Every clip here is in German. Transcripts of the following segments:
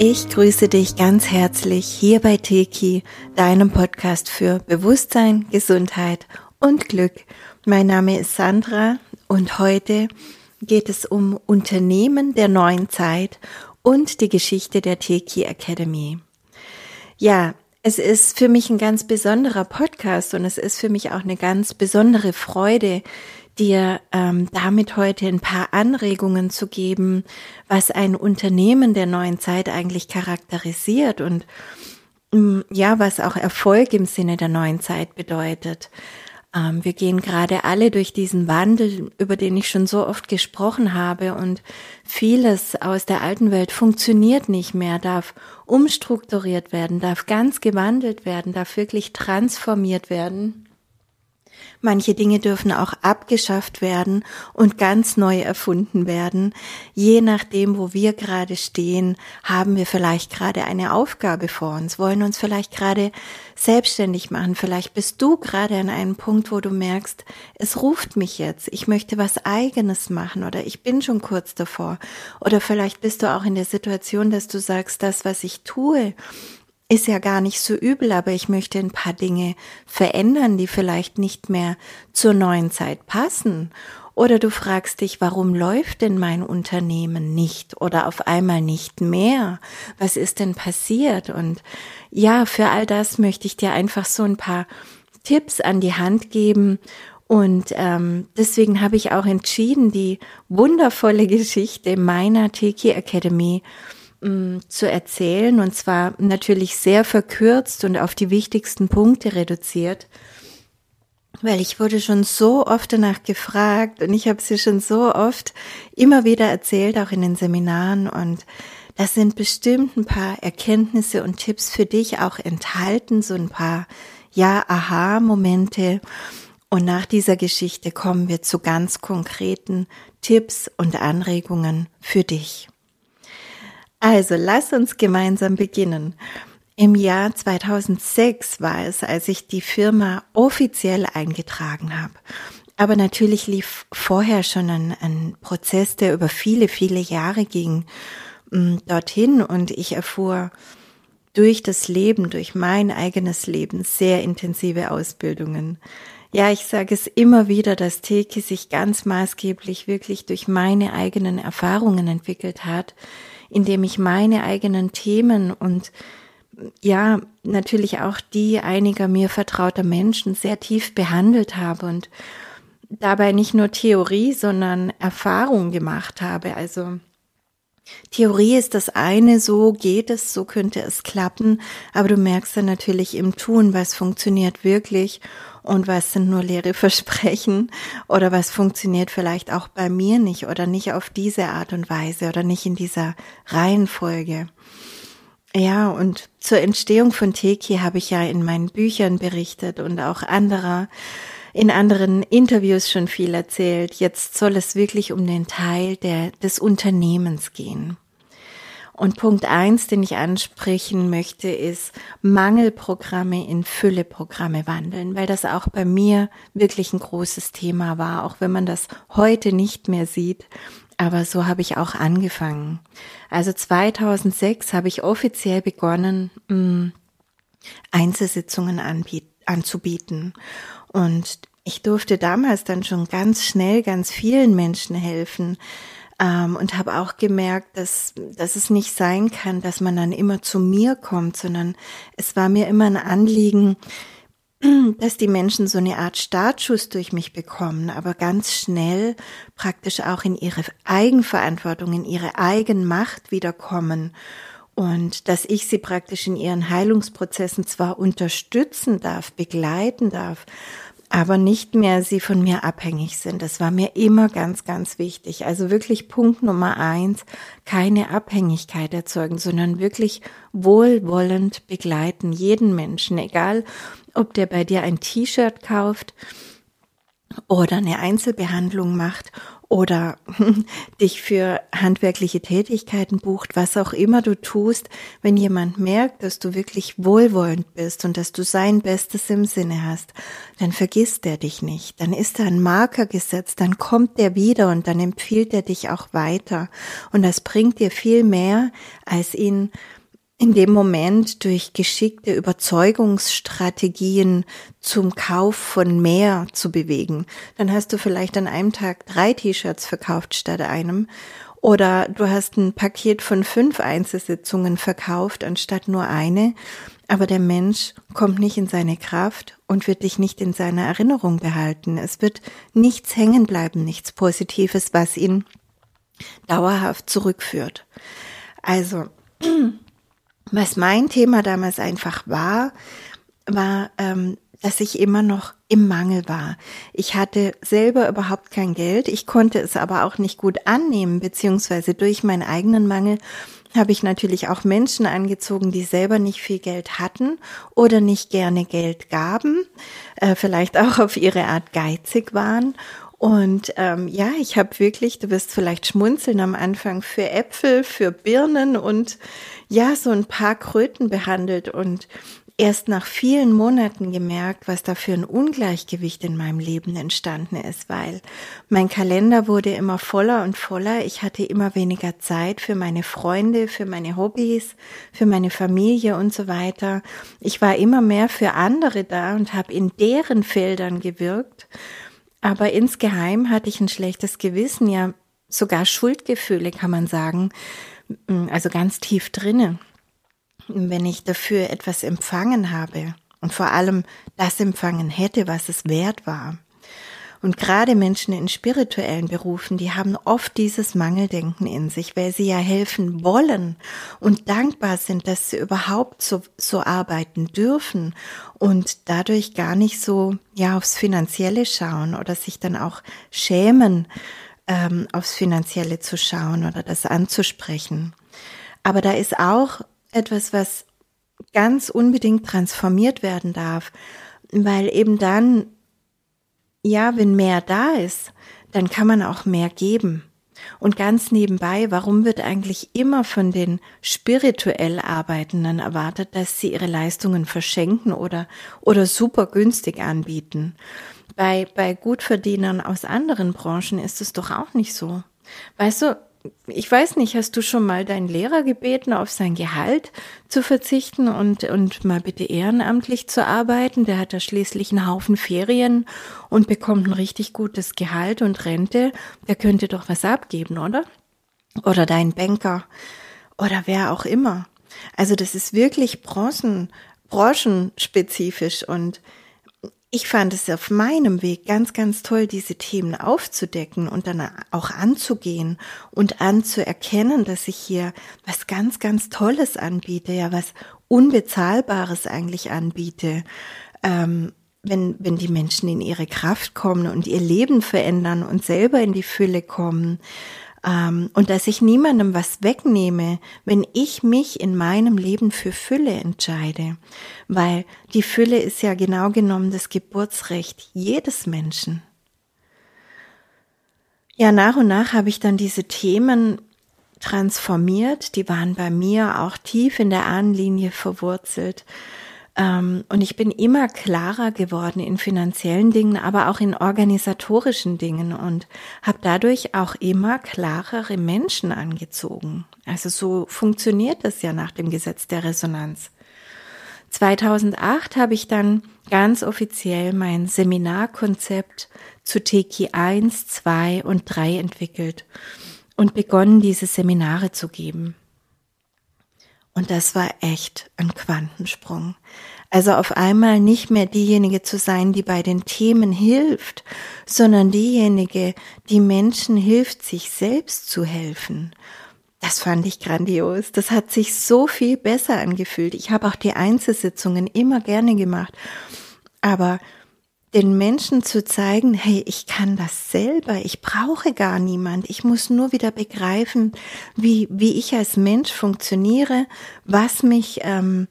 Ich grüße dich ganz herzlich hier bei Teki, deinem Podcast für Bewusstsein, Gesundheit und Glück. Mein Name ist Sandra und heute geht es um Unternehmen der neuen Zeit und die Geschichte der Teki Academy. Ja, es ist für mich ein ganz besonderer Podcast und es ist für mich auch eine ganz besondere Freude, dir ähm, damit heute ein paar Anregungen zu geben, was ein Unternehmen der neuen Zeit eigentlich charakterisiert und ähm, ja, was auch Erfolg im Sinne der neuen Zeit bedeutet. Ähm, wir gehen gerade alle durch diesen Wandel, über den ich schon so oft gesprochen habe und vieles aus der alten Welt funktioniert nicht mehr, darf umstrukturiert werden, darf ganz gewandelt werden, darf wirklich transformiert werden. Manche Dinge dürfen auch abgeschafft werden und ganz neu erfunden werden. Je nachdem, wo wir gerade stehen, haben wir vielleicht gerade eine Aufgabe vor uns, wollen uns vielleicht gerade selbstständig machen. Vielleicht bist du gerade an einem Punkt, wo du merkst, es ruft mich jetzt, ich möchte was eigenes machen oder ich bin schon kurz davor. Oder vielleicht bist du auch in der Situation, dass du sagst, das, was ich tue, ist ja gar nicht so übel, aber ich möchte ein paar Dinge verändern, die vielleicht nicht mehr zur neuen Zeit passen. Oder du fragst dich, warum läuft denn mein Unternehmen nicht oder auf einmal nicht mehr? Was ist denn passiert? Und ja, für all das möchte ich dir einfach so ein paar Tipps an die Hand geben. Und ähm, deswegen habe ich auch entschieden, die wundervolle Geschichte meiner Teki Academy Mm, zu erzählen und zwar natürlich sehr verkürzt und auf die wichtigsten Punkte reduziert, weil ich wurde schon so oft danach gefragt und ich habe sie schon so oft immer wieder erzählt, auch in den Seminaren und das sind bestimmt ein paar Erkenntnisse und Tipps für dich auch enthalten, so ein paar ja Aha-Momente. Und nach dieser Geschichte kommen wir zu ganz konkreten Tipps und Anregungen für dich. Also lass uns gemeinsam beginnen. Im Jahr 2006 war es, als ich die Firma offiziell eingetragen habe. Aber natürlich lief vorher schon ein, ein Prozess, der über viele, viele Jahre ging, mm, dorthin und ich erfuhr durch das Leben, durch mein eigenes Leben sehr intensive Ausbildungen. Ja, ich sage es immer wieder, dass Teki sich ganz maßgeblich wirklich durch meine eigenen Erfahrungen entwickelt hat, indem ich meine eigenen Themen und ja, natürlich auch die einiger mir vertrauter Menschen sehr tief behandelt habe und dabei nicht nur Theorie, sondern Erfahrung gemacht habe. Also Theorie ist das eine, so geht es, so könnte es klappen, aber du merkst dann natürlich im Tun, was funktioniert wirklich und was sind nur leere Versprechen oder was funktioniert vielleicht auch bei mir nicht oder nicht auf diese Art und Weise oder nicht in dieser Reihenfolge. Ja, und zur Entstehung von Teki habe ich ja in meinen Büchern berichtet und auch anderer in anderen Interviews schon viel erzählt. Jetzt soll es wirklich um den Teil der, des Unternehmens gehen. Und Punkt eins, den ich ansprechen möchte, ist Mangelprogramme in Fülleprogramme wandeln, weil das auch bei mir wirklich ein großes Thema war, auch wenn man das heute nicht mehr sieht. Aber so habe ich auch angefangen. Also 2006 habe ich offiziell begonnen, mm, Einzelsitzungen anzubieten. Und ich durfte damals dann schon ganz schnell ganz vielen Menschen helfen ähm, und habe auch gemerkt, dass, dass es nicht sein kann, dass man dann immer zu mir kommt, sondern es war mir immer ein Anliegen, dass die Menschen so eine Art Startschuss durch mich bekommen, aber ganz schnell praktisch auch in ihre Eigenverantwortung, in ihre Eigenmacht wiederkommen. Und dass ich sie praktisch in ihren Heilungsprozessen zwar unterstützen darf, begleiten darf, aber nicht mehr sie von mir abhängig sind. Das war mir immer ganz, ganz wichtig. Also wirklich Punkt Nummer eins, keine Abhängigkeit erzeugen, sondern wirklich wohlwollend begleiten, jeden Menschen, egal ob der bei dir ein T-Shirt kauft oder eine Einzelbehandlung macht oder dich für handwerkliche Tätigkeiten bucht, was auch immer du tust, wenn jemand merkt, dass du wirklich wohlwollend bist und dass du sein Bestes im Sinne hast, dann vergisst er dich nicht. Dann ist da ein Marker gesetzt, dann kommt der wieder und dann empfiehlt er dich auch weiter. Und das bringt dir viel mehr, als ihn in dem Moment durch geschickte Überzeugungsstrategien zum Kauf von mehr zu bewegen. Dann hast du vielleicht an einem Tag drei T-Shirts verkauft statt einem. Oder du hast ein Paket von fünf Einzelsitzungen verkauft anstatt nur eine. Aber der Mensch kommt nicht in seine Kraft und wird dich nicht in seiner Erinnerung behalten. Es wird nichts hängen bleiben, nichts Positives, was ihn dauerhaft zurückführt. Also, was mein Thema damals einfach war, war, ähm, dass ich immer noch im Mangel war. Ich hatte selber überhaupt kein Geld, ich konnte es aber auch nicht gut annehmen, beziehungsweise durch meinen eigenen Mangel habe ich natürlich auch Menschen angezogen, die selber nicht viel Geld hatten oder nicht gerne Geld gaben, äh, vielleicht auch auf ihre Art geizig waren und ähm, ja, ich habe wirklich, du wirst vielleicht schmunzeln am Anfang, für Äpfel, für Birnen und ja, so ein paar Kröten behandelt und erst nach vielen Monaten gemerkt, was da für ein Ungleichgewicht in meinem Leben entstanden ist, weil mein Kalender wurde immer voller und voller. Ich hatte immer weniger Zeit für meine Freunde, für meine Hobbys, für meine Familie und so weiter. Ich war immer mehr für andere da und habe in deren Feldern gewirkt aber insgeheim hatte ich ein schlechtes Gewissen, ja sogar Schuldgefühle kann man sagen, also ganz tief drinne, wenn ich dafür etwas empfangen habe und vor allem das empfangen hätte, was es wert war. Und gerade Menschen in spirituellen Berufen, die haben oft dieses Mangeldenken in sich, weil sie ja helfen wollen und dankbar sind, dass sie überhaupt so, so arbeiten dürfen und dadurch gar nicht so, ja, aufs Finanzielle schauen oder sich dann auch schämen, ähm, aufs Finanzielle zu schauen oder das anzusprechen. Aber da ist auch etwas, was ganz unbedingt transformiert werden darf, weil eben dann ja, wenn mehr da ist, dann kann man auch mehr geben. Und ganz nebenbei, warum wird eigentlich immer von den spirituell Arbeitenden erwartet, dass sie ihre Leistungen verschenken oder, oder super günstig anbieten? Bei, bei Gutverdienern aus anderen Branchen ist es doch auch nicht so. Weißt du, ich weiß nicht, hast du schon mal deinen Lehrer gebeten, auf sein Gehalt zu verzichten und, und mal bitte ehrenamtlich zu arbeiten? Der hat da schließlich einen Haufen Ferien und bekommt ein richtig gutes Gehalt und Rente. Der könnte doch was abgeben, oder? Oder dein Banker oder wer auch immer. Also das ist wirklich branchen, branchenspezifisch und ich fand es auf meinem Weg ganz, ganz toll, diese Themen aufzudecken und dann auch anzugehen und anzuerkennen, dass ich hier was ganz, ganz Tolles anbiete, ja, was Unbezahlbares eigentlich anbiete. Ähm, wenn, wenn die Menschen in ihre Kraft kommen und ihr Leben verändern und selber in die Fülle kommen, und dass ich niemandem was wegnehme, wenn ich mich in meinem Leben für Fülle entscheide. Weil die Fülle ist ja genau genommen das Geburtsrecht jedes Menschen. Ja, nach und nach habe ich dann diese Themen transformiert. Die waren bei mir auch tief in der Ahnenlinie verwurzelt. Ähm, und ich bin immer klarer geworden in finanziellen Dingen, aber auch in organisatorischen Dingen und habe dadurch auch immer klarere Menschen angezogen. Also so funktioniert das ja nach dem Gesetz der Resonanz. 2008 habe ich dann ganz offiziell mein Seminarkonzept zu Teki 1, 2 und 3 entwickelt und begonnen, diese Seminare zu geben. Und das war echt ein Quantensprung. Also auf einmal nicht mehr diejenige zu sein, die bei den Themen hilft, sondern diejenige, die Menschen hilft, sich selbst zu helfen. Das fand ich grandios. Das hat sich so viel besser angefühlt. Ich habe auch die Einzelsitzungen immer gerne gemacht. Aber den Menschen zu zeigen, hey, ich kann das selber, ich brauche gar niemand, ich muss nur wieder begreifen, wie, wie ich als Mensch funktioniere, was mich ähm,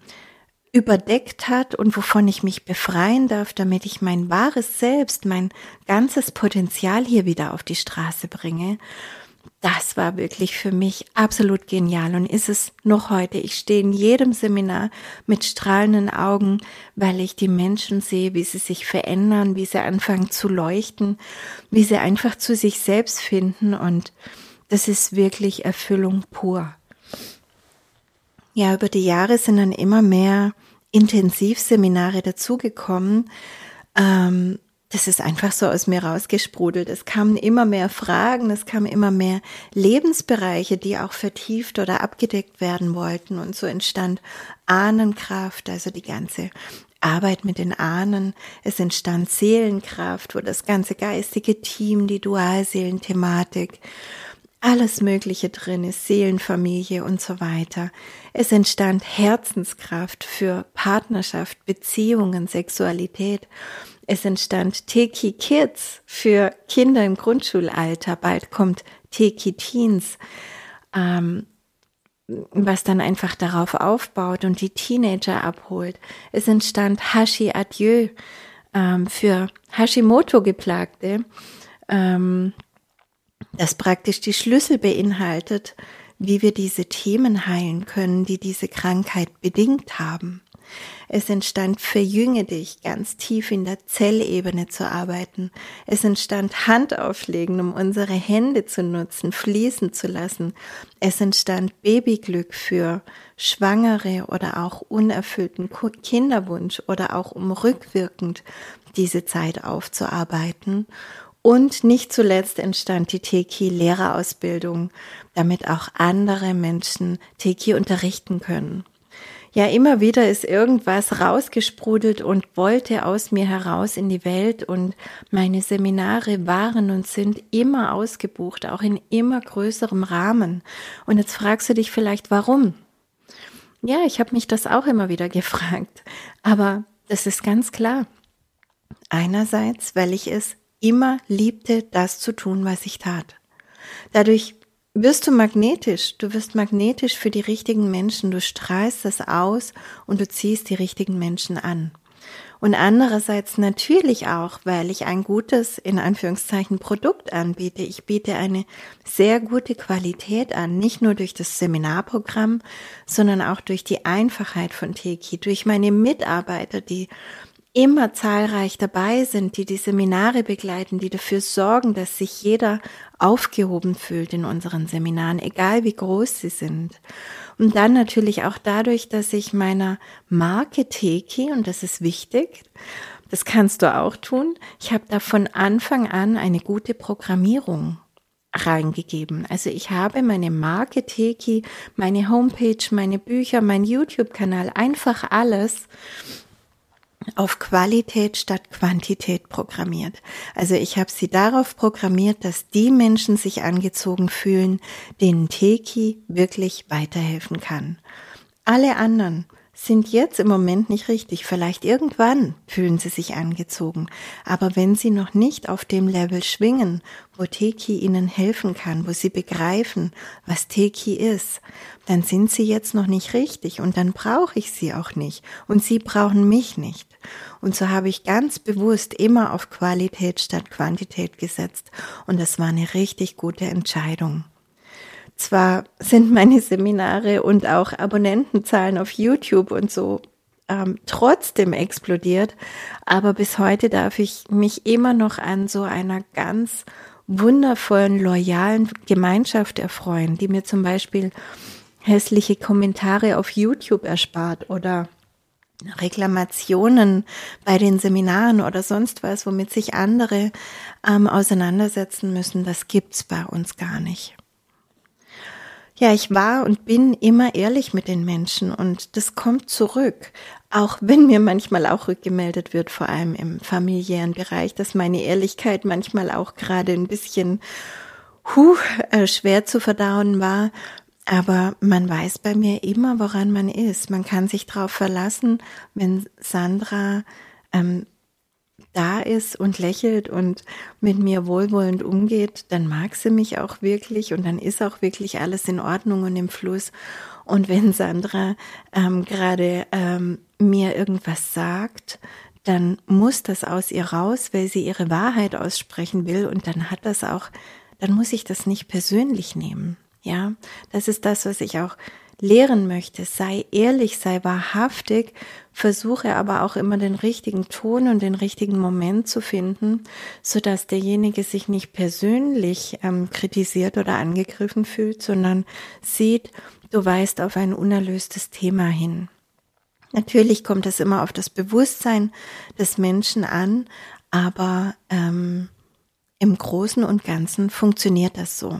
überdeckt hat und wovon ich mich befreien darf, damit ich mein wahres Selbst, mein ganzes Potenzial hier wieder auf die Straße bringe. Das war wirklich für mich absolut genial und ist es noch heute. Ich stehe in jedem Seminar mit strahlenden Augen, weil ich die Menschen sehe, wie sie sich verändern, wie sie anfangen zu leuchten, wie sie einfach zu sich selbst finden und das ist wirklich Erfüllung pur. Ja, über die Jahre sind dann immer mehr Intensivseminare dazugekommen. Ähm, das ist einfach so aus mir rausgesprudelt. Es kamen immer mehr Fragen, es kamen immer mehr Lebensbereiche, die auch vertieft oder abgedeckt werden wollten. Und so entstand Ahnenkraft, also die ganze Arbeit mit den Ahnen. Es entstand Seelenkraft, wo das ganze geistige Team, die Dualseelenthematik, alles Mögliche drin ist, Seelenfamilie und so weiter. Es entstand Herzenskraft für Partnerschaft, Beziehungen, Sexualität. Es entstand Teki Kids für Kinder im Grundschulalter. Bald kommt Teki Teens, ähm, was dann einfach darauf aufbaut und die Teenager abholt. Es entstand Hashi Adieu ähm, für Hashimoto-Geplagte. Ähm, das praktisch die Schlüssel beinhaltet, wie wir diese Themen heilen können, die diese Krankheit bedingt haben. Es entstand Verjünge dich, ganz tief in der Zellebene zu arbeiten. Es entstand Handauflegen, um unsere Hände zu nutzen, fließen zu lassen. Es entstand Babyglück für Schwangere oder auch unerfüllten Kinderwunsch oder auch um rückwirkend diese Zeit aufzuarbeiten. Und nicht zuletzt entstand die Teki-Lehrerausbildung, damit auch andere Menschen Teki unterrichten können. Ja, immer wieder ist irgendwas rausgesprudelt und wollte aus mir heraus in die Welt und meine Seminare waren und sind immer ausgebucht, auch in immer größerem Rahmen. Und jetzt fragst du dich vielleicht, warum? Ja, ich habe mich das auch immer wieder gefragt, aber das ist ganz klar. Einerseits, weil ich es immer liebte, das zu tun, was ich tat. Dadurch wirst du magnetisch, du wirst magnetisch für die richtigen Menschen, du strahlst das aus und du ziehst die richtigen Menschen an. Und andererseits natürlich auch, weil ich ein gutes, in Anführungszeichen, Produkt anbiete. Ich biete eine sehr gute Qualität an, nicht nur durch das Seminarprogramm, sondern auch durch die Einfachheit von Teki, durch meine Mitarbeiter, die immer zahlreich dabei sind, die die Seminare begleiten, die dafür sorgen, dass sich jeder aufgehoben fühlt in unseren Seminaren, egal wie groß sie sind. Und dann natürlich auch dadurch, dass ich meiner Marke Teki, und das ist wichtig, das kannst du auch tun, ich habe da von Anfang an eine gute Programmierung reingegeben. Also ich habe meine Marke Teki, meine Homepage, meine Bücher, mein YouTube-Kanal, einfach alles auf Qualität statt Quantität programmiert. Also ich habe sie darauf programmiert, dass die Menschen sich angezogen fühlen, denen Teki wirklich weiterhelfen kann. Alle anderen sind jetzt im Moment nicht richtig. Vielleicht irgendwann fühlen sie sich angezogen. Aber wenn sie noch nicht auf dem Level schwingen, wo Teki ihnen helfen kann, wo sie begreifen, was Teki ist, dann sind sie jetzt noch nicht richtig und dann brauche ich sie auch nicht und sie brauchen mich nicht. Und so habe ich ganz bewusst immer auf Qualität statt Quantität gesetzt und das war eine richtig gute Entscheidung. Zwar sind meine Seminare und auch Abonnentenzahlen auf YouTube und so ähm, trotzdem explodiert, aber bis heute darf ich mich immer noch an so einer ganz wundervollen, loyalen Gemeinschaft erfreuen, die mir zum Beispiel hässliche Kommentare auf YouTube erspart oder Reklamationen bei den Seminaren oder sonst was, womit sich andere ähm, auseinandersetzen müssen, das gibt's bei uns gar nicht. Ja, ich war und bin immer ehrlich mit den Menschen und das kommt zurück. Auch wenn mir manchmal auch rückgemeldet wird, vor allem im familiären Bereich, dass meine Ehrlichkeit manchmal auch gerade ein bisschen huh, äh, schwer zu verdauen war. Aber man weiß bei mir immer, woran man ist. Man kann sich darauf verlassen, wenn Sandra ähm, da ist und lächelt und mit mir wohlwollend umgeht, dann mag sie mich auch wirklich und dann ist auch wirklich alles in Ordnung und im Fluss. Und wenn Sandra ähm, gerade ähm, mir irgendwas sagt, dann muss das aus ihr raus, weil sie ihre Wahrheit aussprechen will und dann hat das auch, dann muss ich das nicht persönlich nehmen. Ja, das ist das, was ich auch lehren möchte. Sei ehrlich, sei wahrhaftig, versuche aber auch immer den richtigen Ton und den richtigen Moment zu finden, so dass derjenige sich nicht persönlich ähm, kritisiert oder angegriffen fühlt, sondern sieht, du weist auf ein unerlöstes Thema hin. Natürlich kommt es immer auf das Bewusstsein des Menschen an, aber ähm, im Großen und Ganzen funktioniert das so.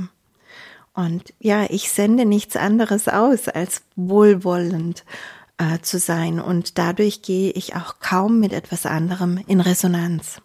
Und ja, ich sende nichts anderes aus, als wohlwollend äh, zu sein. Und dadurch gehe ich auch kaum mit etwas anderem in Resonanz.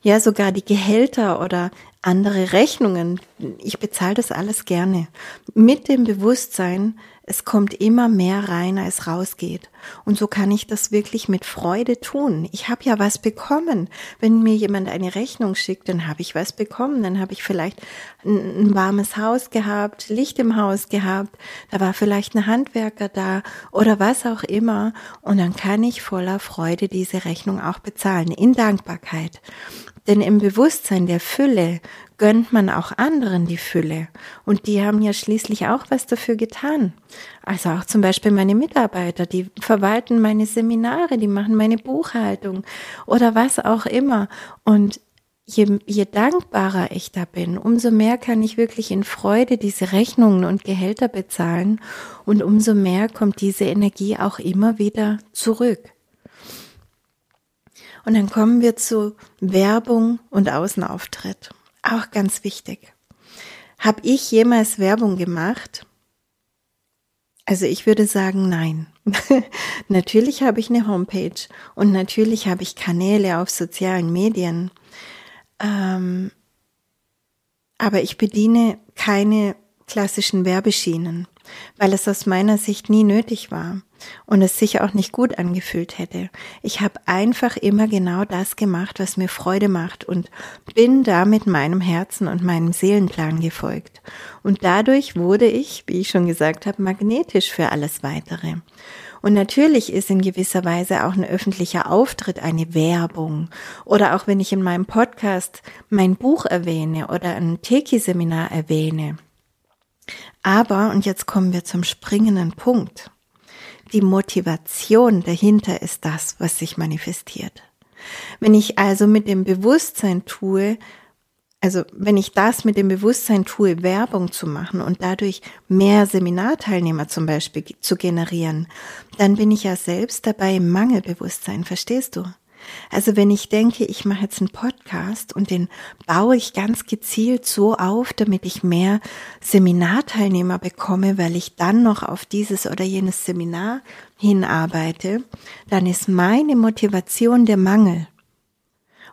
Ja, sogar die Gehälter oder andere Rechnungen, ich bezahle das alles gerne. Mit dem Bewusstsein, es kommt immer mehr rein, als rausgeht. Und so kann ich das wirklich mit Freude tun. Ich habe ja was bekommen. Wenn mir jemand eine Rechnung schickt, dann habe ich was bekommen. Dann habe ich vielleicht ein, ein, warmes Haus gehabt, Licht im Haus gehabt. Da war vielleicht ein Handwerker da oder was auch immer. Und dann kann ich voller Freude diese Rechnung auch bezahlen, in Dankbarkeit. Denn im Bewusstsein der Fülle gönnt man auch anderen die Fülle. Und die haben ja schließlich auch was dafür getan. Also auch zum Beispiel meine Mitarbeiter, die verwalten meine Seminare, die machen meine Buchhaltung oder was auch immer. Und je, je dankbarer ich da bin, umso mehr kann ich wirklich in Freude diese Rechnungen und Gehälter bezahlen und umso mehr kommt diese Energie auch immer wieder zurück. Und dann kommen wir zu Werbung und Außenauftritt. Auch ganz wichtig. Habe ich jemals Werbung gemacht? Also ich würde sagen, nein. natürlich habe ich eine Homepage und natürlich habe ich Kanäle auf sozialen Medien. Ähm, aber ich bediene keine klassischen Werbeschienen, weil es aus meiner Sicht nie nötig war und es sich auch nicht gut angefühlt hätte. Ich habe einfach immer genau das gemacht, was mir Freude macht und bin damit meinem Herzen und meinem Seelenplan gefolgt. Und dadurch wurde ich, wie ich schon gesagt habe, magnetisch für alles weitere. Und natürlich ist in gewisser Weise auch ein öffentlicher Auftritt eine Werbung. Oder auch wenn ich in meinem Podcast mein Buch erwähne oder ein Teki-Seminar erwähne. Aber, und jetzt kommen wir zum springenden Punkt. Die Motivation dahinter ist das, was sich manifestiert. Wenn ich also mit dem Bewusstsein tue, also wenn ich das mit dem Bewusstsein tue, Werbung zu machen und dadurch mehr Seminarteilnehmer zum Beispiel zu generieren, dann bin ich ja selbst dabei im Mangelbewusstsein, verstehst du? Also wenn ich denke, ich mache jetzt einen Podcast und den baue ich ganz gezielt so auf, damit ich mehr Seminarteilnehmer bekomme, weil ich dann noch auf dieses oder jenes Seminar hinarbeite, dann ist meine Motivation der Mangel.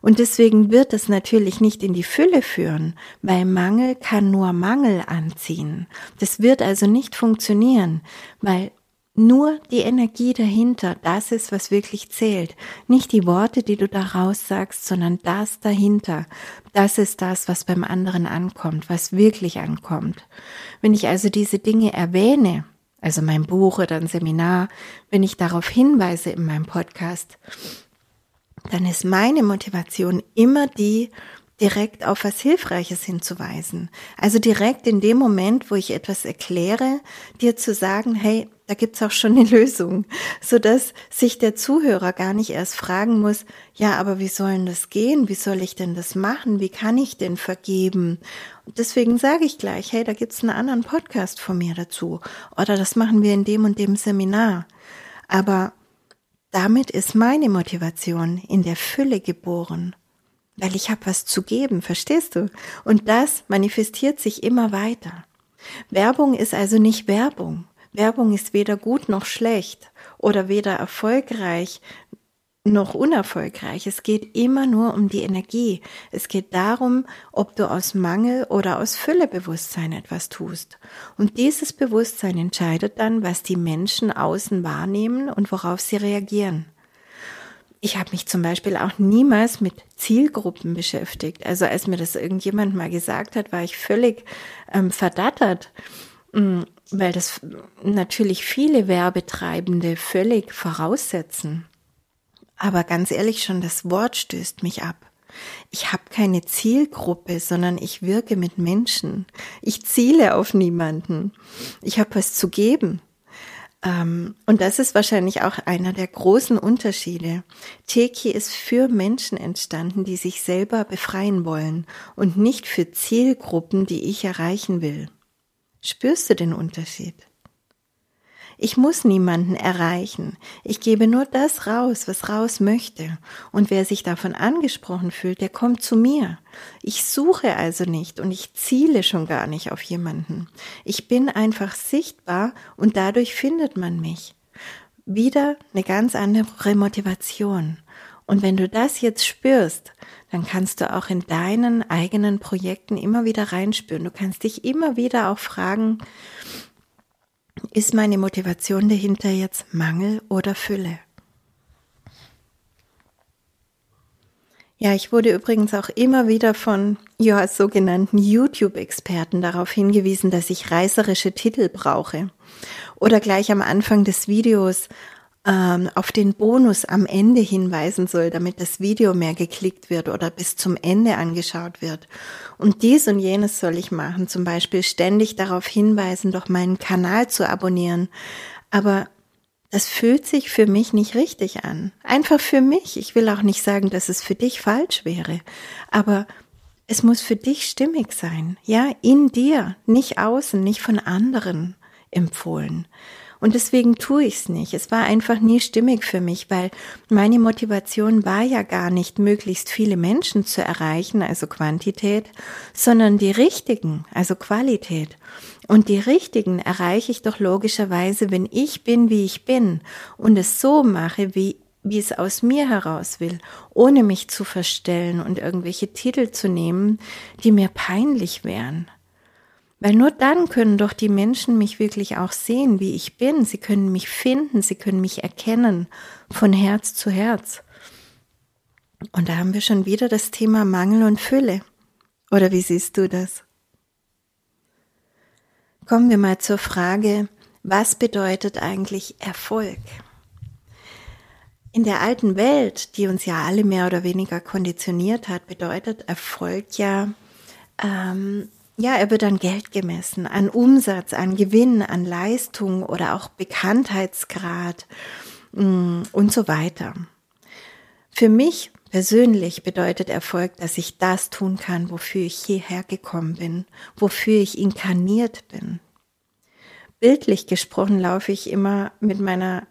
Und deswegen wird es natürlich nicht in die Fülle führen, weil Mangel kann nur Mangel anziehen. Das wird also nicht funktionieren, weil nur die Energie dahinter, das ist, was wirklich zählt. Nicht die Worte, die du daraus sagst, sondern das dahinter. Das ist das, was beim anderen ankommt, was wirklich ankommt. Wenn ich also diese Dinge erwähne, also mein Buch oder ein Seminar, wenn ich darauf hinweise in meinem Podcast, dann ist meine Motivation immer die, direkt auf was Hilfreiches hinzuweisen. Also direkt in dem Moment, wo ich etwas erkläre, dir zu sagen, hey, da gibt's auch schon eine Lösung, so dass sich der Zuhörer gar nicht erst fragen muss, ja, aber wie soll denn das gehen? Wie soll ich denn das machen? Wie kann ich denn vergeben? Und deswegen sage ich gleich, hey, da gibt's einen anderen Podcast von mir dazu. Oder das machen wir in dem und dem Seminar. Aber damit ist meine Motivation in der Fülle geboren weil ich habe was zu geben, verstehst du? Und das manifestiert sich immer weiter. Werbung ist also nicht Werbung. Werbung ist weder gut noch schlecht oder weder erfolgreich noch unerfolgreich. Es geht immer nur um die Energie. Es geht darum, ob du aus Mangel oder aus Füllebewusstsein etwas tust. Und dieses Bewusstsein entscheidet dann, was die Menschen außen wahrnehmen und worauf sie reagieren ich habe mich zum Beispiel auch niemals mit Zielgruppen beschäftigt. Also als mir das irgendjemand mal gesagt hat, war ich völlig ähm, verdattert. Mm, weil das natürlich viele Werbetreibende völlig voraussetzen. Aber ganz ehrlich schon, das Wort stößt mich ab. Ich habe keine Zielgruppe, sondern ich wirke mit Menschen. Ich ziele auf niemanden. Ich habe was zu geben. Ähm, und das ist wahrscheinlich auch einer der großen Unterschiede. Teki ist für Menschen entstanden, die sich selber befreien wollen und nicht für Zielgruppen, die ich erreichen will. Spürst du den Unterschied? Ich muss niemanden erreichen. Ich gebe nur das raus, was raus möchte. Und wer sich davon angesprochen fühlt, der kommt zu mir. Ich suche also nicht und ich ziele schon gar nicht auf jemanden. Ich bin einfach sichtbar und dadurch findet man mich. Wieder eine ganz andere Motivation. Und wenn du das jetzt spürst, dann kannst du auch in deinen eigenen Projekten immer wieder reinspüren. Du kannst dich immer wieder auch fragen, ist meine Motivation dahinter jetzt Mangel oder Fülle? Ja, ich wurde übrigens auch immer wieder von ja, sogenannten YouTube-Experten darauf hingewiesen, dass ich reißerische Titel brauche. Oder gleich am Anfang des Videos ähm, auf den Bonus am Ende hinweisen soll, damit das Video mehr geklickt wird oder bis zum Ende angeschaut wird. Und dies und jenes soll ich machen, zum Beispiel ständig darauf hinweisen, doch meinen Kanal zu abonnieren. Aber das fühlt sich für mich nicht richtig an. Einfach für mich. Ich will auch nicht sagen, dass es für dich falsch wäre. Aber es muss für dich stimmig sein. Ja, in dir, nicht außen, nicht von anderen empfohlen. Und deswegen tue ich es nicht. Es war einfach nie stimmig für mich, weil meine Motivation war ja gar nicht, möglichst viele Menschen zu erreichen, also Quantität, sondern die richtigen, also Qualität. Und die richtigen erreiche ich doch logischerweise, wenn ich bin, wie ich bin und es so mache, wie wie es aus mir heraus will, ohne mich zu verstellen und irgendwelche Titel zu nehmen, die mir peinlich wären. Weil nur dann können doch die Menschen mich wirklich auch sehen, wie ich bin. Sie können mich finden, sie können mich erkennen von Herz zu Herz. Und da haben wir schon wieder das Thema Mangel und Fülle. Oder wie siehst du das? Kommen wir mal zur Frage, was bedeutet eigentlich Erfolg? In der alten Welt, die uns ja alle mehr oder weniger konditioniert hat, bedeutet Erfolg ja ähm, ja, er wird an Geld gemessen, an Umsatz, an Gewinn, an Leistung oder auch Bekanntheitsgrad mm, und so weiter. Für mich persönlich bedeutet Erfolg, dass ich das tun kann, wofür ich hierher gekommen bin, wofür ich inkarniert bin. Bildlich gesprochen laufe ich immer mit meiner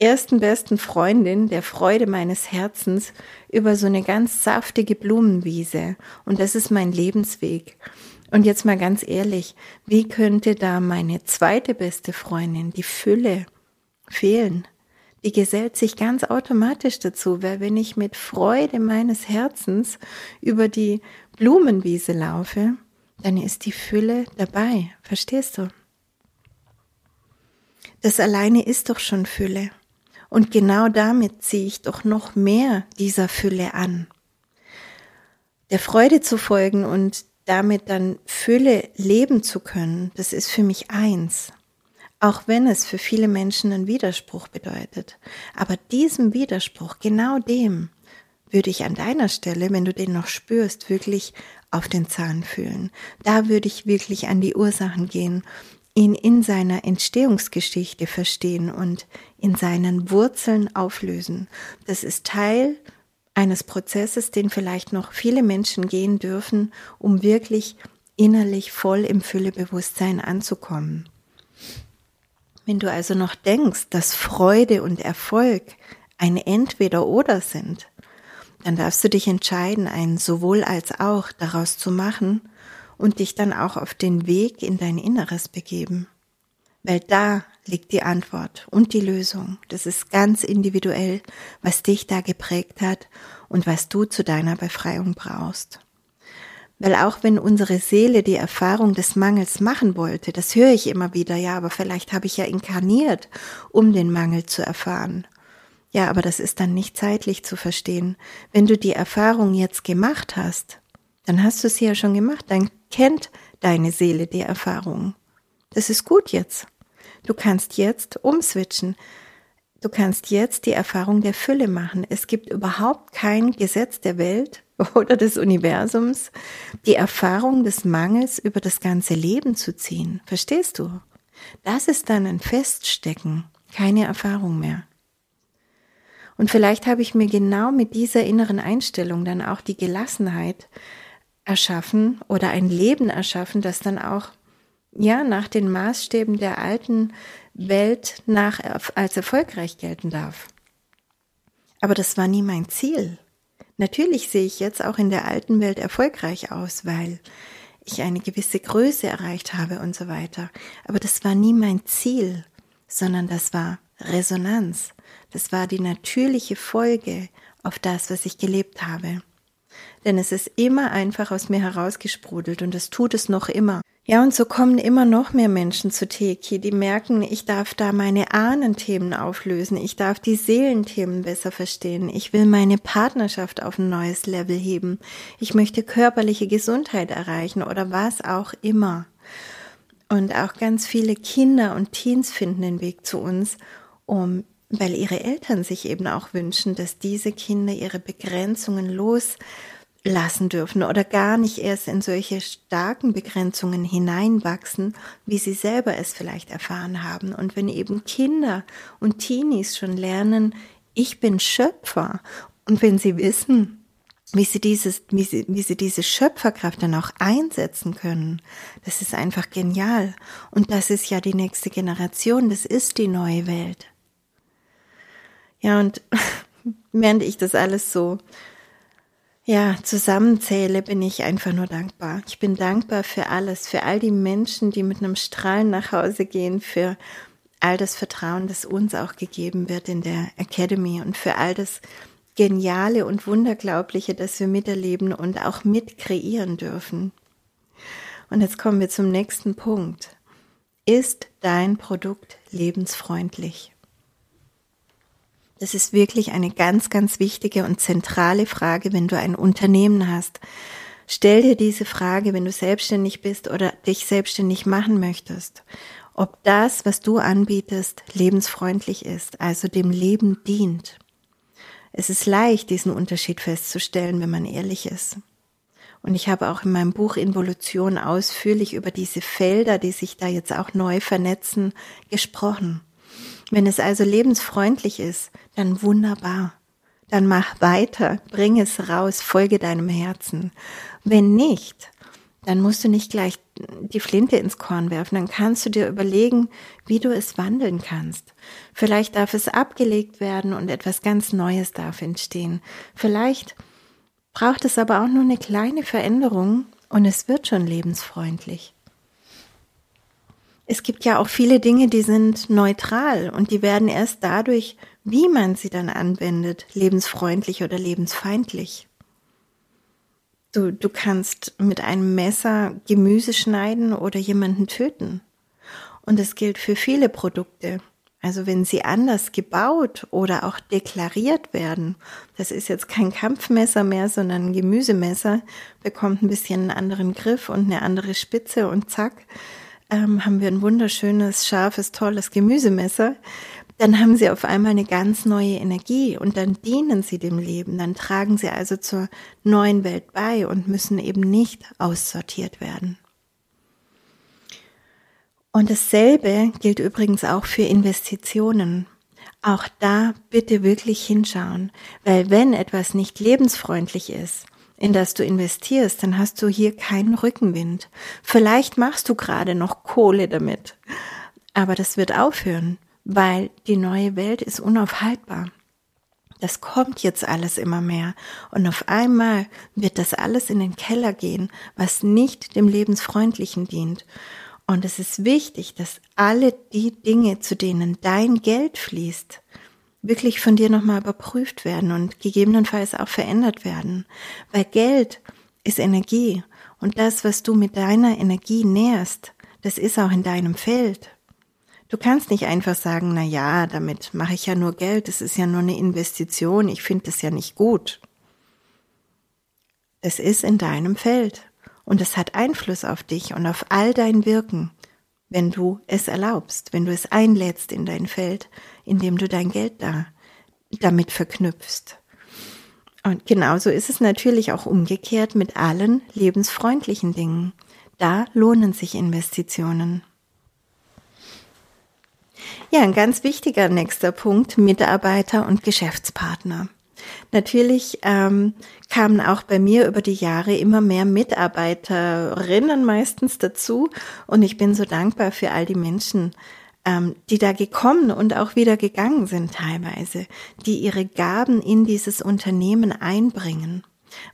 ersten besten Freundin, der Freude meines Herzens, über so eine ganz saftige Blumenwiese. Und das ist mein Lebensweg. Und jetzt mal ganz ehrlich, wie könnte da meine zweite beste Freundin, die Fülle, fehlen? Die gesellt sich ganz automatisch dazu, weil wenn ich mit Freude meines Herzens über die Blumenwiese laufe, dann ist die Fülle dabei. Verstehst du? Das alleine ist doch schon Fülle. Und genau damit ziehe ich doch noch mehr dieser Fülle an. Der Freude zu folgen und damit dann Fülle leben zu können, das ist für mich eins. Auch wenn es für viele Menschen einen Widerspruch bedeutet. Aber diesem Widerspruch, genau dem, würde ich an deiner Stelle, wenn du den noch spürst, wirklich auf den Zahn fühlen. Da würde ich wirklich an die Ursachen gehen, ihn in seiner Entstehungsgeschichte verstehen und in seinen Wurzeln auflösen. Das ist Teil eines Prozesses, den vielleicht noch viele Menschen gehen dürfen, um wirklich innerlich voll im Füllebewusstsein anzukommen. Wenn du also noch denkst, dass Freude und Erfolg ein Entweder-Oder sind, dann darfst du dich entscheiden, ein sowohl als auch daraus zu machen und dich dann auch auf den Weg in dein Inneres begeben. Weil da liegt die Antwort und die Lösung. Das ist ganz individuell, was dich da geprägt hat und was du zu deiner Befreiung brauchst. Weil auch wenn unsere Seele die Erfahrung des Mangels machen wollte, das höre ich immer wieder, ja, aber vielleicht habe ich ja inkarniert, um den Mangel zu erfahren. Ja, aber das ist dann nicht zeitlich zu verstehen. Wenn du die Erfahrung jetzt gemacht hast, dann hast du sie ja schon gemacht, dann kennt deine Seele die Erfahrung Das ist gut jetzt. Du kannst jetzt umswitchen. Du kannst jetzt die Erfahrung der Fülle machen. Es gibt überhaupt kein Gesetz der Welt oder des Universums, die Erfahrung des Mangels über das ganze Leben zu ziehen. Verstehst du? Das ist dann ein Feststecken, keine Erfahrung mehr. Und vielleicht habe ich mir genau mit dieser inneren Einstellung dann auch die Gelassenheit erschaffen oder ein Leben erschaffen, das dann auch ja nach den Maßstäben der alten Welt nach als erfolgreich gelten darf. Aber das war nie mein Ziel. Natürlich sehe ich jetzt auch in der alten Welt erfolgreich aus, weil ich eine gewisse Größe erreicht habe und so weiter. Aber das war nie mein Ziel, sondern das war Resonanz. Das war die natürliche Folge auf das, was ich gelebt habe. Denn es ist immer einfach aus mir herausgesprudelt und es tut es noch immer. Ja, und so kommen immer noch mehr Menschen zu Teki, die merken, ich darf da meine Ahnenthemen auflösen, ich darf die Seelenthemen besser verstehen, ich will meine Partnerschaft auf ein neues Level heben, ich möchte körperliche Gesundheit erreichen oder was auch immer. Und auch ganz viele Kinder und Teens finden den Weg zu uns, um weil ihre Eltern sich eben auch wünschen, dass diese Kinder ihre Begrenzungen los lassen dürfen oder gar nicht erst in solche starken Begrenzungen hineinwachsen, wie sie selber es vielleicht erfahren haben. Und wenn eben Kinder und Teenies schon lernen, ich bin Schöpfer, und wenn sie wissen, wie sie dieses, wie sie, wie sie diese Schöpferkraft dann auch einsetzen können, das ist einfach genial. Und das ist ja die nächste Generation, das ist die neue Welt. Ja, und während ich das alles so ja, zusammenzähle, bin ich einfach nur dankbar. Ich bin dankbar für alles, für all die Menschen, die mit einem Strahlen nach Hause gehen, für all das Vertrauen, das uns auch gegeben wird in der Academy und für all das Geniale und Wunderglaubliche, das wir miterleben und auch mit kreieren dürfen. Und jetzt kommen wir zum nächsten Punkt. Ist dein Produkt lebensfreundlich? Das ist wirklich eine ganz, ganz wichtige und zentrale Frage, wenn du ein Unternehmen hast. Stell dir diese Frage, wenn du selbstständig bist oder dich selbstständig machen möchtest, ob das, was du anbietest, lebensfreundlich ist, also dem Leben dient. Es ist leicht, diesen Unterschied festzustellen, wenn man ehrlich ist. Und ich habe auch in meinem Buch Involution ausführlich über diese Felder, die sich da jetzt auch neu vernetzen, gesprochen. Wenn es also lebensfreundlich ist, dann wunderbar. Dann mach weiter, bring es raus, folge deinem Herzen. Wenn nicht, dann musst du nicht gleich die Flinte ins Korn werfen, dann kannst du dir überlegen, wie du es wandeln kannst. Vielleicht darf es abgelegt werden und etwas ganz Neues darf entstehen. Vielleicht braucht es aber auch nur eine kleine Veränderung und es wird schon lebensfreundlich. Es gibt ja auch viele Dinge, die sind neutral und die werden erst dadurch, wie man sie dann anwendet, lebensfreundlich oder lebensfeindlich. Du, du kannst mit einem Messer Gemüse schneiden oder jemanden töten. Und es gilt für viele Produkte. Also wenn sie anders gebaut oder auch deklariert werden, das ist jetzt kein Kampfmesser mehr, sondern ein Gemüsemesser, bekommt ein bisschen einen anderen Griff und eine andere Spitze und zack, ähm, haben wir ein wunderschönes, scharfes, tolles Gemüsemesser, dann haben sie auf einmal eine ganz neue Energie und dann dienen sie dem Leben, dann tragen sie also zur neuen Welt bei und müssen eben nicht aussortiert werden. Und dasselbe gilt übrigens auch für Investitionen. Auch da bitte wirklich hinschauen, weil wenn etwas nicht lebensfreundlich ist, in das du investierst, dann hast du hier keinen Rückenwind. Vielleicht machst du gerade noch Kohle damit, aber das wird aufhören, weil die neue Welt ist unaufhaltbar. Das kommt jetzt alles immer mehr und auf einmal wird das alles in den Keller gehen, was nicht dem Lebensfreundlichen dient. Und es ist wichtig, dass alle die Dinge, zu denen dein Geld fließt, wirklich von dir nochmal überprüft werden und gegebenenfalls auch verändert werden. Weil Geld ist Energie und das, was du mit deiner Energie nährst, das ist auch in deinem Feld. Du kannst nicht einfach sagen, na ja, damit mache ich ja nur Geld, das ist ja nur eine Investition, ich finde das ja nicht gut. Es ist in deinem Feld und es hat Einfluss auf dich und auf all dein Wirken. Wenn du es erlaubst, wenn du es einlädst in dein Feld, indem du dein Geld da damit verknüpfst. Und genauso ist es natürlich auch umgekehrt mit allen lebensfreundlichen Dingen. Da lohnen sich Investitionen. Ja, ein ganz wichtiger nächster Punkt, Mitarbeiter und Geschäftspartner. Natürlich ähm, kamen auch bei mir über die Jahre immer mehr Mitarbeiterinnen meistens dazu und ich bin so dankbar für all die Menschen, ähm, die da gekommen und auch wieder gegangen sind teilweise, die ihre Gaben in dieses Unternehmen einbringen.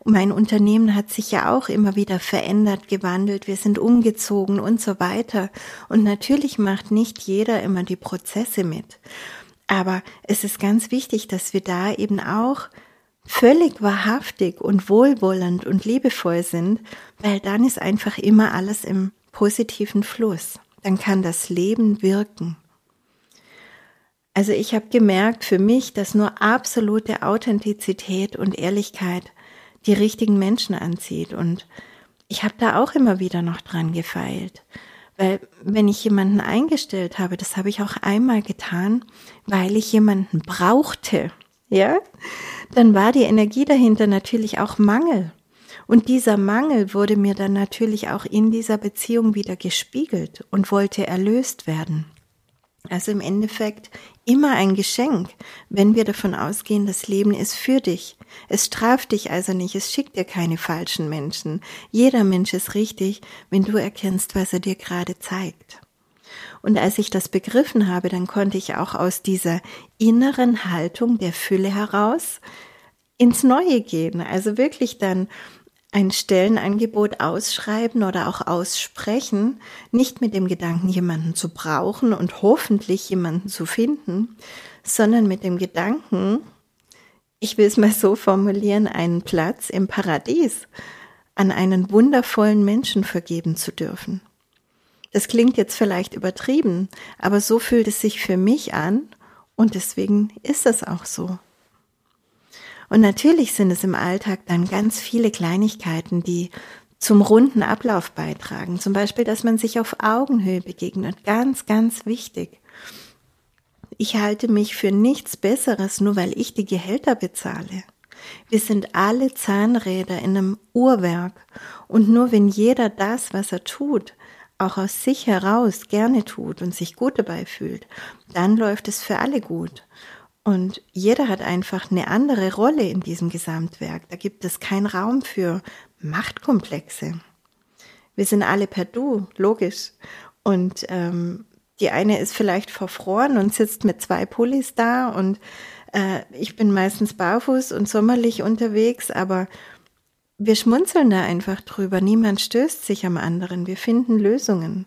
Mein Unternehmen hat sich ja auch immer wieder verändert, gewandelt, wir sind umgezogen und so weiter. Und natürlich macht nicht jeder immer die Prozesse mit. Aber es ist ganz wichtig, dass wir da eben auch völlig wahrhaftig und wohlwollend und liebevoll sind, weil dann ist einfach immer alles im positiven Fluss dann kann das Leben wirken. Also ich habe gemerkt für mich, dass nur absolute Authentizität und Ehrlichkeit die richtigen Menschen anzieht. Und ich habe da auch immer wieder noch dran gefeilt. Weil wenn ich jemanden eingestellt habe, das habe ich auch einmal getan, weil ich jemanden brauchte, ja, dann war die Energie dahinter natürlich auch Mangel. Und dieser Mangel wurde mir dann natürlich auch in dieser Beziehung wieder gespiegelt und wollte erlöst werden. Also im Endeffekt immer ein Geschenk, wenn wir davon ausgehen, das Leben ist für dich. Es straft dich also nicht, es schickt dir keine falschen Menschen. Jeder Mensch ist richtig, wenn du erkennst, was er dir gerade zeigt. Und als ich das begriffen habe, dann konnte ich auch aus dieser inneren Haltung der Fülle heraus ins Neue gehen. Also wirklich dann ein Stellenangebot ausschreiben oder auch aussprechen, nicht mit dem Gedanken, jemanden zu brauchen und hoffentlich jemanden zu finden, sondern mit dem Gedanken, ich will es mal so formulieren, einen Platz im Paradies an einen wundervollen Menschen vergeben zu dürfen. Das klingt jetzt vielleicht übertrieben, aber so fühlt es sich für mich an und deswegen ist es auch so. Und natürlich sind es im Alltag dann ganz viele Kleinigkeiten, die zum runden Ablauf beitragen. Zum Beispiel, dass man sich auf Augenhöhe begegnet. Ganz, ganz wichtig. Ich halte mich für nichts Besseres, nur weil ich die Gehälter bezahle. Wir sind alle Zahnräder in einem Uhrwerk. Und nur wenn jeder das, was er tut, auch aus sich heraus gerne tut und sich gut dabei fühlt, dann läuft es für alle gut. Und jeder hat einfach eine andere Rolle in diesem Gesamtwerk. Da gibt es keinen Raum für Machtkomplexe. Wir sind alle per Du, logisch. Und ähm, die eine ist vielleicht verfroren und sitzt mit zwei Pullis da und äh, ich bin meistens barfuß und sommerlich unterwegs, aber wir schmunzeln da einfach drüber. Niemand stößt sich am anderen. Wir finden Lösungen.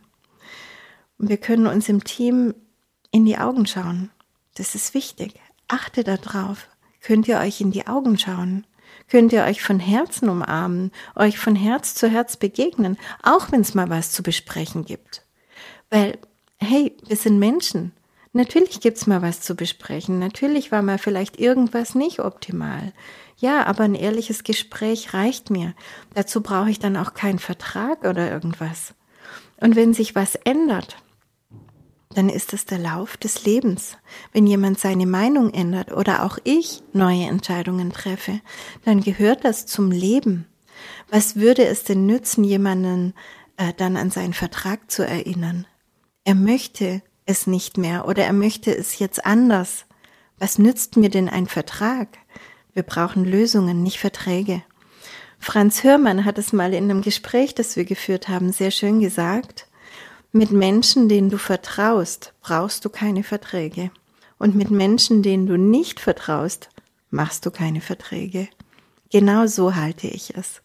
Und wir können uns im Team in die Augen schauen. Das ist wichtig. Achte darauf. Könnt ihr euch in die Augen schauen? Könnt ihr euch von Herzen umarmen, euch von Herz zu Herz begegnen, auch wenn es mal was zu besprechen gibt? Weil, hey, wir sind Menschen. Natürlich gibt's mal was zu besprechen. Natürlich war mal vielleicht irgendwas nicht optimal. Ja, aber ein ehrliches Gespräch reicht mir. Dazu brauche ich dann auch keinen Vertrag oder irgendwas. Und wenn sich was ändert, dann ist es der Lauf des Lebens. Wenn jemand seine Meinung ändert oder auch ich neue Entscheidungen treffe, dann gehört das zum Leben. Was würde es denn nützen, jemanden äh, dann an seinen Vertrag zu erinnern? Er möchte es nicht mehr oder er möchte es jetzt anders. Was nützt mir denn ein Vertrag? Wir brauchen Lösungen, nicht Verträge. Franz Hörmann hat es mal in einem Gespräch, das wir geführt haben, sehr schön gesagt. Mit Menschen, denen du vertraust, brauchst du keine Verträge. Und mit Menschen, denen du nicht vertraust, machst du keine Verträge. Genau so halte ich es.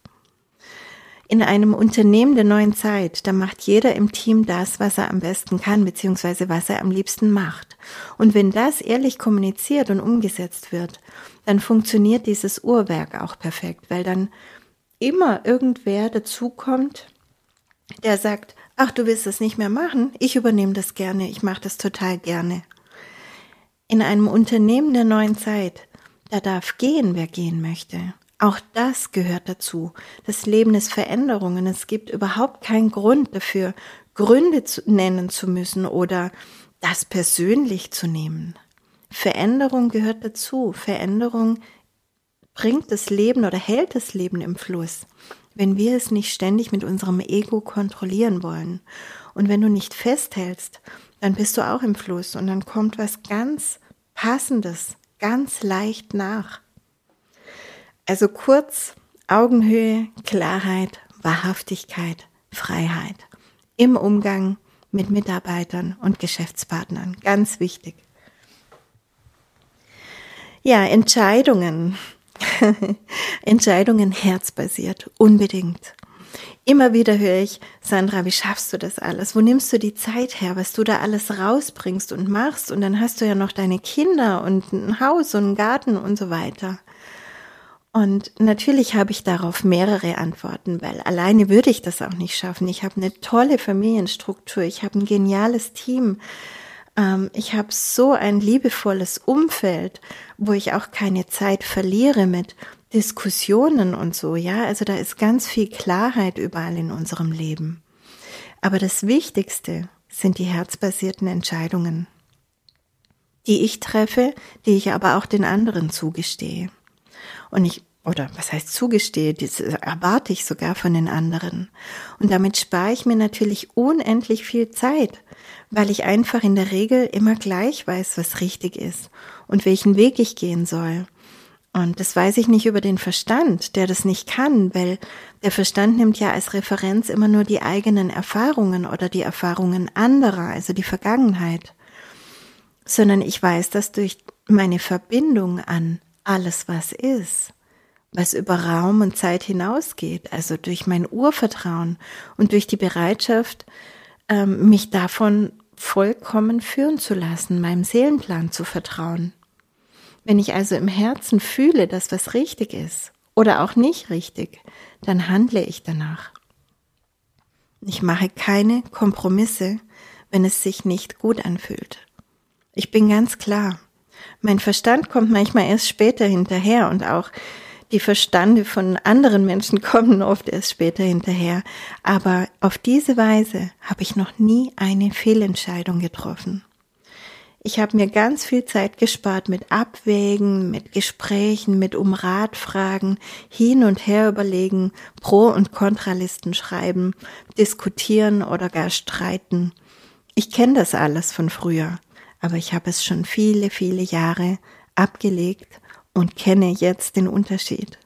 In einem Unternehmen der neuen Zeit, da macht jeder im Team das, was er am besten kann, beziehungsweise was er am liebsten macht. Und wenn das ehrlich kommuniziert und umgesetzt wird, dann funktioniert dieses Uhrwerk auch perfekt, weil dann immer irgendwer dazukommt, der sagt, ach, du willst das nicht mehr machen, ich übernehme das gerne, ich mache das total gerne. In einem Unternehmen der neuen Zeit, da darf gehen, wer gehen möchte. Auch das gehört dazu. Das Leben ist Veränderungen. Es gibt überhaupt keinen Grund dafür, Gründe zu, nennen zu müssen oder das persönlich zu nehmen. Veränderung gehört dazu. Veränderung bringt das Leben oder hält das Leben im Fluss, wenn wir es nicht ständig mit unserem Ego kontrollieren wollen. Und wenn du nicht festhältst, dann bist du auch im Fluss und dann kommt was ganz Passendes, ganz leicht nach. Also kurz, Augenhöhe, Klarheit, Wahrhaftigkeit, Freiheit im Umgang mit Mitarbeitern und Geschäftspartnern. Ganz wichtig. Ja, Entscheidungen. Entscheidungen herzbasiert, unbedingt. Immer wieder höre ich, Sandra, wie schaffst du das alles? Wo nimmst du die Zeit her, was du da alles rausbringst und machst? Und dann hast du ja noch deine Kinder und ein Haus und einen Garten und so weiter. Und natürlich habe ich darauf mehrere Antworten, weil alleine würde ich das auch nicht schaffen. Ich habe eine tolle Familienstruktur, ich habe ein geniales Team, ähm, ich habe so ein liebevolles Umfeld, wo ich auch keine Zeit verliere mit Diskussionen und so, ja. Also da ist ganz viel Klarheit überall in unserem Leben. Aber das Wichtigste sind die herzbasierten Entscheidungen, die ich treffe, die ich aber auch den anderen zugestehe. Und ich, oder was heißt zugestehe, das erwarte ich sogar von den anderen. Und damit spare ich mir natürlich unendlich viel Zeit, weil ich einfach in der Regel immer gleich weiß, was richtig ist und welchen Weg ich gehen soll. Und das weiß ich nicht über den Verstand, der das nicht kann, weil der Verstand nimmt ja als Referenz immer nur die eigenen Erfahrungen oder die Erfahrungen anderer, also die Vergangenheit. Sondern ich weiß dass durch meine Verbindung an alles, was ist, was über Raum und Zeit hinausgeht, also durch mein Urvertrauen und durch die Bereitschaft, ähm, mich davon vollkommen führen zu lassen, meinem Seelenplan zu vertrauen. Wenn ich also im Herzen fühle, dass was richtig ist oder auch nicht richtig, dann handle ich danach. Ich mache keine Kompromisse, wenn es sich nicht gut anfühlt. Ich bin ganz klar. Mein Verstand kommt manchmal erst später hinterher und auch die Verstande von anderen Menschen kommen oft erst später hinterher. Aber auf diese Weise habe ich noch nie eine Fehlentscheidung getroffen. Ich habe mir ganz viel Zeit gespart mit Abwägen, mit Gesprächen, mit um Rat fragen, hin und her überlegen, Pro- und Kontralisten schreiben, diskutieren oder gar streiten. Ich kenne das alles von früher aber ich habe es schon viele, viele Jahre abgelegt und kenne jetzt den Unterschied.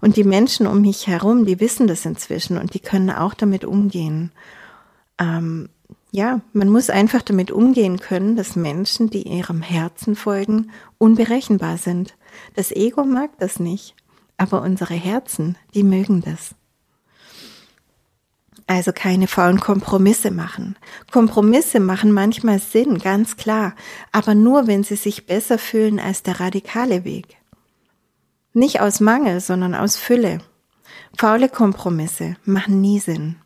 Und die Menschen um mich herum, die wissen das inzwischen und die können auch damit umgehen. Ähm, ja, man muss einfach damit umgehen können, dass Menschen, die ihrem Herzen folgen, unberechenbar sind. Das Ego mag das nicht, aber unsere Herzen, die mögen das. Also keine faulen Kompromisse machen. Kompromisse machen manchmal Sinn, ganz klar, aber nur, wenn sie sich besser fühlen als der radikale Weg. Nicht aus Mangel, sondern aus Fülle. Faule Kompromisse machen nie Sinn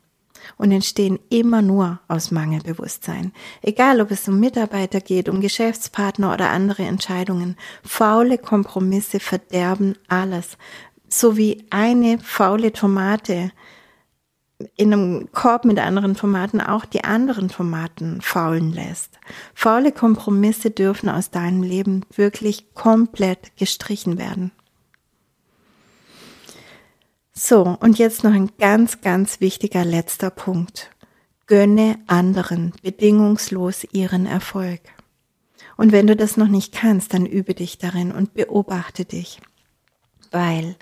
und entstehen immer nur aus Mangelbewusstsein. Egal, ob es um Mitarbeiter geht, um Geschäftspartner oder andere Entscheidungen. Faule Kompromisse verderben alles. So wie eine faule Tomate in einem Korb mit anderen Tomaten auch die anderen Tomaten faulen lässt. Faule Kompromisse dürfen aus deinem Leben wirklich komplett gestrichen werden. So, und jetzt noch ein ganz, ganz wichtiger letzter Punkt. Gönne anderen bedingungslos ihren Erfolg. Und wenn du das noch nicht kannst, dann übe dich darin und beobachte dich. Weil,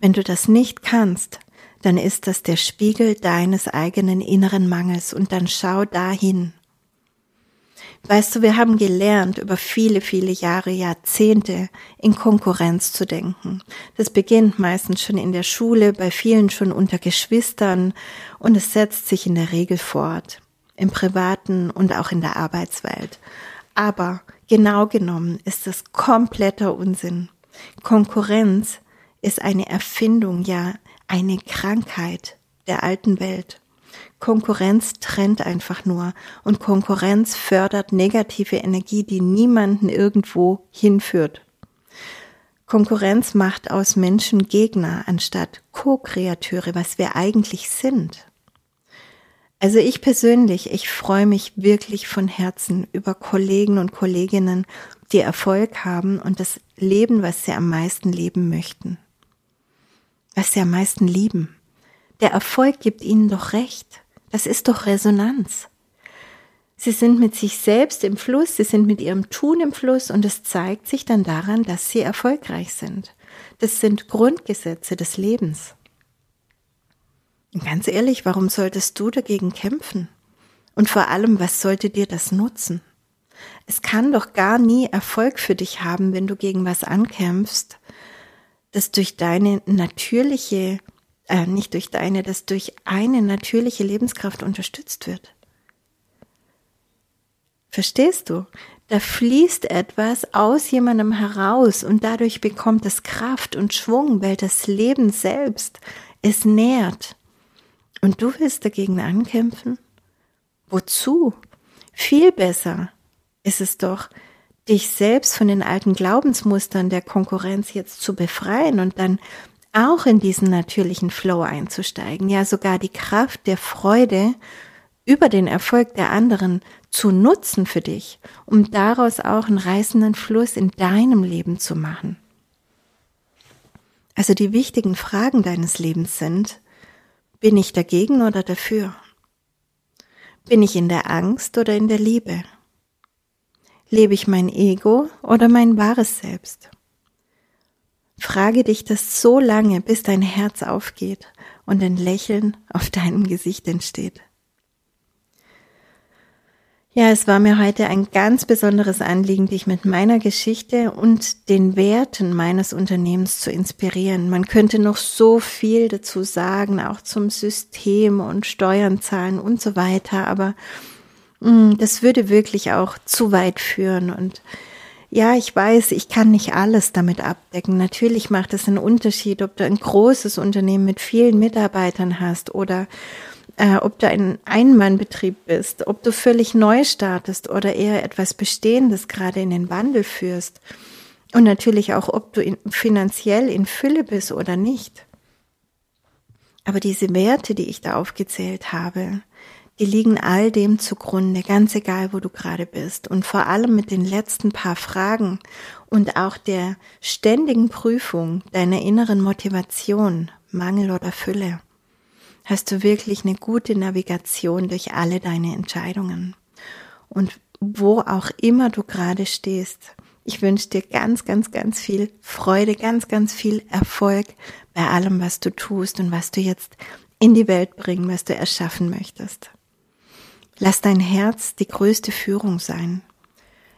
wenn du das nicht kannst, dann ist das der Spiegel deines eigenen inneren Mangels und dann schau dahin. Weißt du, wir haben gelernt, über viele, viele Jahre, Jahrzehnte in Konkurrenz zu denken. Das beginnt meistens schon in der Schule, bei vielen schon unter Geschwistern und es setzt sich in der Regel fort, im privaten und auch in der Arbeitswelt. Aber genau genommen ist es kompletter Unsinn. Konkurrenz ist eine Erfindung, ja eine Krankheit der alten Welt. Konkurrenz trennt einfach nur und Konkurrenz fördert negative Energie, die niemanden irgendwo hinführt. Konkurrenz macht aus Menschen Gegner anstatt Co-Kreateure, was wir eigentlich sind. Also ich persönlich, ich freue mich wirklich von Herzen über Kollegen und Kolleginnen, die Erfolg haben und das Leben, was sie am meisten leben möchten. Was sie am meisten lieben. Der Erfolg gibt ihnen doch recht. Das ist doch Resonanz. Sie sind mit sich selbst im Fluss, sie sind mit ihrem Tun im Fluss und es zeigt sich dann daran, dass sie erfolgreich sind. Das sind Grundgesetze des Lebens. Und ganz ehrlich, warum solltest du dagegen kämpfen? Und vor allem, was sollte dir das nutzen? Es kann doch gar nie Erfolg für dich haben, wenn du gegen was ankämpfst, das durch deine natürliche, äh, nicht durch deine, das durch eine natürliche Lebenskraft unterstützt wird. Verstehst du? Da fließt etwas aus jemandem heraus und dadurch bekommt es Kraft und Schwung, weil das Leben selbst es nährt. Und du willst dagegen ankämpfen? Wozu? Viel besser ist es doch, dich selbst von den alten Glaubensmustern der Konkurrenz jetzt zu befreien und dann auch in diesen natürlichen Flow einzusteigen, ja sogar die Kraft der Freude über den Erfolg der anderen zu nutzen für dich, um daraus auch einen reißenden Fluss in deinem Leben zu machen. Also die wichtigen Fragen deines Lebens sind, bin ich dagegen oder dafür? Bin ich in der Angst oder in der Liebe? Lebe ich mein Ego oder mein wahres Selbst? Frage dich das so lange, bis dein Herz aufgeht und ein Lächeln auf deinem Gesicht entsteht. Ja, es war mir heute ein ganz besonderes Anliegen, dich mit meiner Geschichte und den Werten meines Unternehmens zu inspirieren. Man könnte noch so viel dazu sagen, auch zum System und Steuern zahlen und so weiter, aber das würde wirklich auch zu weit führen und ja, ich weiß, ich kann nicht alles damit abdecken. Natürlich macht es einen Unterschied, ob du ein großes Unternehmen mit vielen Mitarbeitern hast oder äh, ob du ein Einmannbetrieb bist, ob du völlig neu startest oder eher etwas Bestehendes gerade in den Wandel führst. Und natürlich auch, ob du in, finanziell in Fülle bist oder nicht. Aber diese Werte, die ich da aufgezählt habe, die liegen all dem zugrunde, ganz egal, wo du gerade bist. Und vor allem mit den letzten paar Fragen und auch der ständigen Prüfung deiner inneren Motivation, Mangel oder Fülle hast du wirklich eine gute Navigation durch alle deine Entscheidungen. Und wo auch immer du gerade stehst, ich wünsche dir ganz, ganz, ganz viel Freude, ganz, ganz viel Erfolg bei allem, was du tust und was du jetzt in die Welt bringen, was du erschaffen möchtest. Lass dein Herz die größte Führung sein.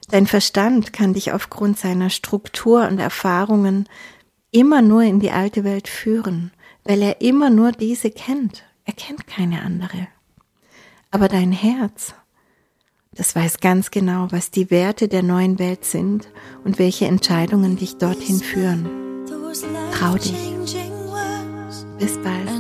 Dein Verstand kann dich aufgrund seiner Struktur und Erfahrungen immer nur in die alte Welt führen weil er immer nur diese kennt. Er kennt keine andere. Aber dein Herz, das weiß ganz genau, was die Werte der neuen Welt sind und welche Entscheidungen dich dorthin führen. Trau dich. Bis bald.